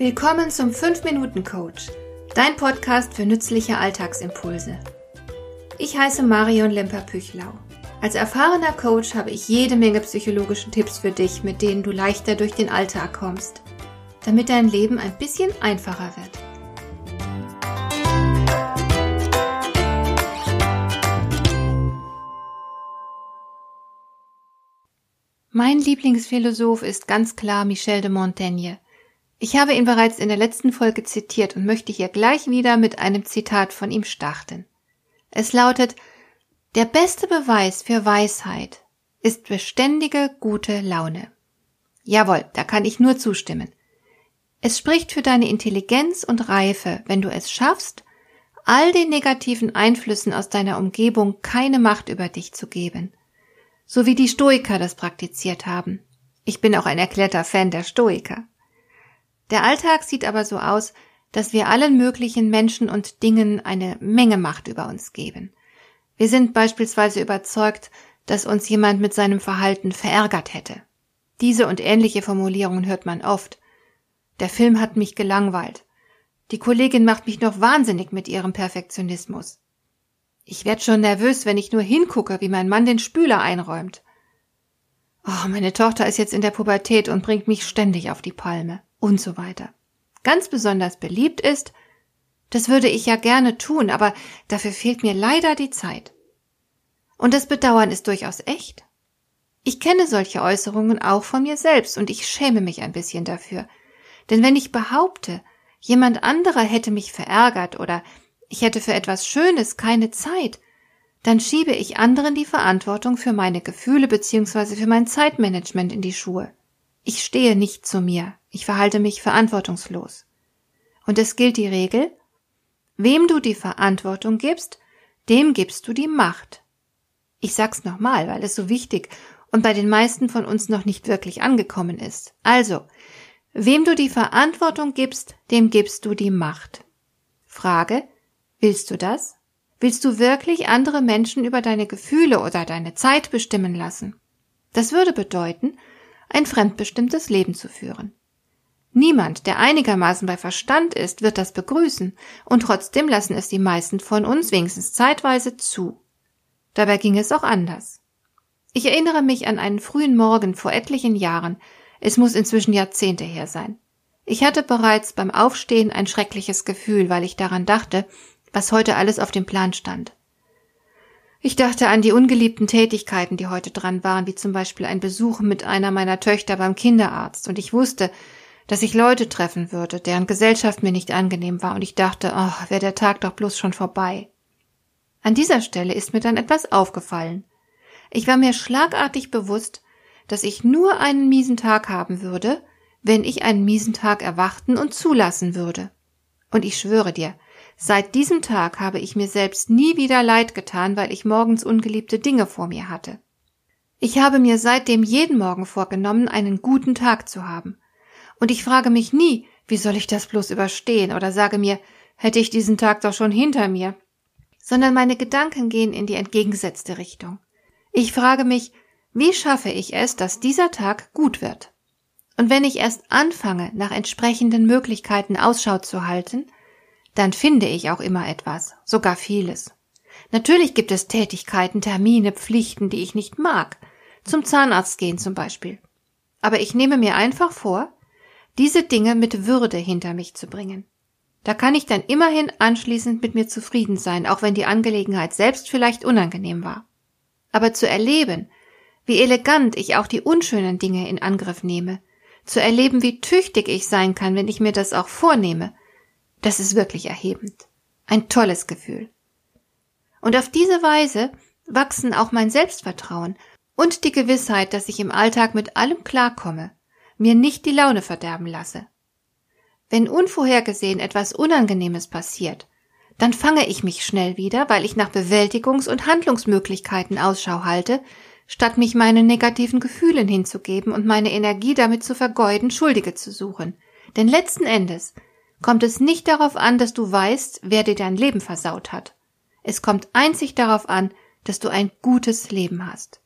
Willkommen zum 5-Minuten-Coach, dein Podcast für nützliche Alltagsimpulse. Ich heiße Marion Lemper-Püchlau. Als erfahrener Coach habe ich jede Menge psychologische Tipps für dich, mit denen du leichter durch den Alltag kommst, damit dein Leben ein bisschen einfacher wird. Mein Lieblingsphilosoph ist ganz klar Michel de Montaigne. Ich habe ihn bereits in der letzten Folge zitiert und möchte hier gleich wieder mit einem Zitat von ihm starten. Es lautet, der beste Beweis für Weisheit ist beständige gute Laune. Jawohl, da kann ich nur zustimmen. Es spricht für deine Intelligenz und Reife, wenn du es schaffst, all den negativen Einflüssen aus deiner Umgebung keine Macht über dich zu geben. So wie die Stoiker das praktiziert haben. Ich bin auch ein erklärter Fan der Stoiker. Der Alltag sieht aber so aus, dass wir allen möglichen Menschen und Dingen eine Menge Macht über uns geben. Wir sind beispielsweise überzeugt, dass uns jemand mit seinem Verhalten verärgert hätte. Diese und ähnliche Formulierungen hört man oft. Der Film hat mich gelangweilt. Die Kollegin macht mich noch wahnsinnig mit ihrem Perfektionismus. Ich werd schon nervös, wenn ich nur hingucke, wie mein Mann den Spüler einräumt. Oh, meine Tochter ist jetzt in der Pubertät und bringt mich ständig auf die Palme und so weiter. Ganz besonders beliebt ist, das würde ich ja gerne tun, aber dafür fehlt mir leider die Zeit. Und das Bedauern ist durchaus echt. Ich kenne solche Äußerungen auch von mir selbst und ich schäme mich ein bisschen dafür. Denn wenn ich behaupte, jemand anderer hätte mich verärgert oder ich hätte für etwas Schönes keine Zeit, dann schiebe ich anderen die Verantwortung für meine Gefühle bzw. für mein Zeitmanagement in die Schuhe. Ich stehe nicht zu mir, ich verhalte mich verantwortungslos. Und es gilt die Regel, wem du die Verantwortung gibst, dem gibst du die Macht. Ich sag's nochmal, weil es so wichtig und bei den meisten von uns noch nicht wirklich angekommen ist. Also, wem du die Verantwortung gibst, dem gibst du die Macht. Frage, willst du das? Willst du wirklich andere Menschen über deine Gefühle oder deine Zeit bestimmen lassen? Das würde bedeuten, ein fremdbestimmtes Leben zu führen. Niemand, der einigermaßen bei Verstand ist, wird das begrüßen, und trotzdem lassen es die meisten von uns wenigstens zeitweise zu. Dabei ging es auch anders. Ich erinnere mich an einen frühen Morgen vor etlichen Jahren, es muss inzwischen Jahrzehnte her sein. Ich hatte bereits beim Aufstehen ein schreckliches Gefühl, weil ich daran dachte, was heute alles auf dem Plan stand. Ich dachte an die ungeliebten Tätigkeiten, die heute dran waren, wie zum Beispiel ein Besuch mit einer meiner Töchter beim Kinderarzt, und ich wusste, dass ich Leute treffen würde, deren Gesellschaft mir nicht angenehm war, und ich dachte, ach, wäre der Tag doch bloß schon vorbei. An dieser Stelle ist mir dann etwas aufgefallen. Ich war mir schlagartig bewusst, dass ich nur einen miesen Tag haben würde, wenn ich einen miesen Tag erwarten und zulassen würde. Und ich schwöre dir, Seit diesem Tag habe ich mir selbst nie wieder leid getan, weil ich morgens ungeliebte Dinge vor mir hatte. Ich habe mir seitdem jeden Morgen vorgenommen, einen guten Tag zu haben. Und ich frage mich nie, wie soll ich das bloß überstehen oder sage mir, hätte ich diesen Tag doch schon hinter mir. Sondern meine Gedanken gehen in die entgegengesetzte Richtung. Ich frage mich, wie schaffe ich es, dass dieser Tag gut wird? Und wenn ich erst anfange, nach entsprechenden Möglichkeiten Ausschau zu halten, dann finde ich auch immer etwas, sogar vieles. Natürlich gibt es Tätigkeiten, Termine, Pflichten, die ich nicht mag. Zum Zahnarzt gehen zum Beispiel. Aber ich nehme mir einfach vor, diese Dinge mit Würde hinter mich zu bringen. Da kann ich dann immerhin anschließend mit mir zufrieden sein, auch wenn die Angelegenheit selbst vielleicht unangenehm war. Aber zu erleben, wie elegant ich auch die unschönen Dinge in Angriff nehme, zu erleben, wie tüchtig ich sein kann, wenn ich mir das auch vornehme, das ist wirklich erhebend. Ein tolles Gefühl. Und auf diese Weise wachsen auch mein Selbstvertrauen und die Gewissheit, dass ich im Alltag mit allem klarkomme, mir nicht die Laune verderben lasse. Wenn unvorhergesehen etwas Unangenehmes passiert, dann fange ich mich schnell wieder, weil ich nach Bewältigungs- und Handlungsmöglichkeiten Ausschau halte, statt mich meinen negativen Gefühlen hinzugeben und meine Energie damit zu vergeuden, Schuldige zu suchen. Denn letzten Endes kommt es nicht darauf an, dass du weißt, wer dir dein Leben versaut hat. Es kommt einzig darauf an, dass du ein gutes Leben hast.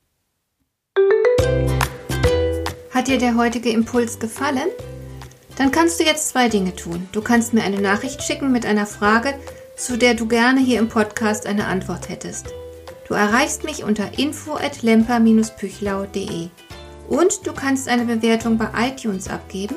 Hat dir der heutige Impuls gefallen? Dann kannst du jetzt zwei Dinge tun. Du kannst mir eine Nachricht schicken mit einer Frage, zu der du gerne hier im Podcast eine Antwort hättest. Du erreichst mich unter info@lemper-püchlau.de. Und du kannst eine Bewertung bei iTunes abgeben,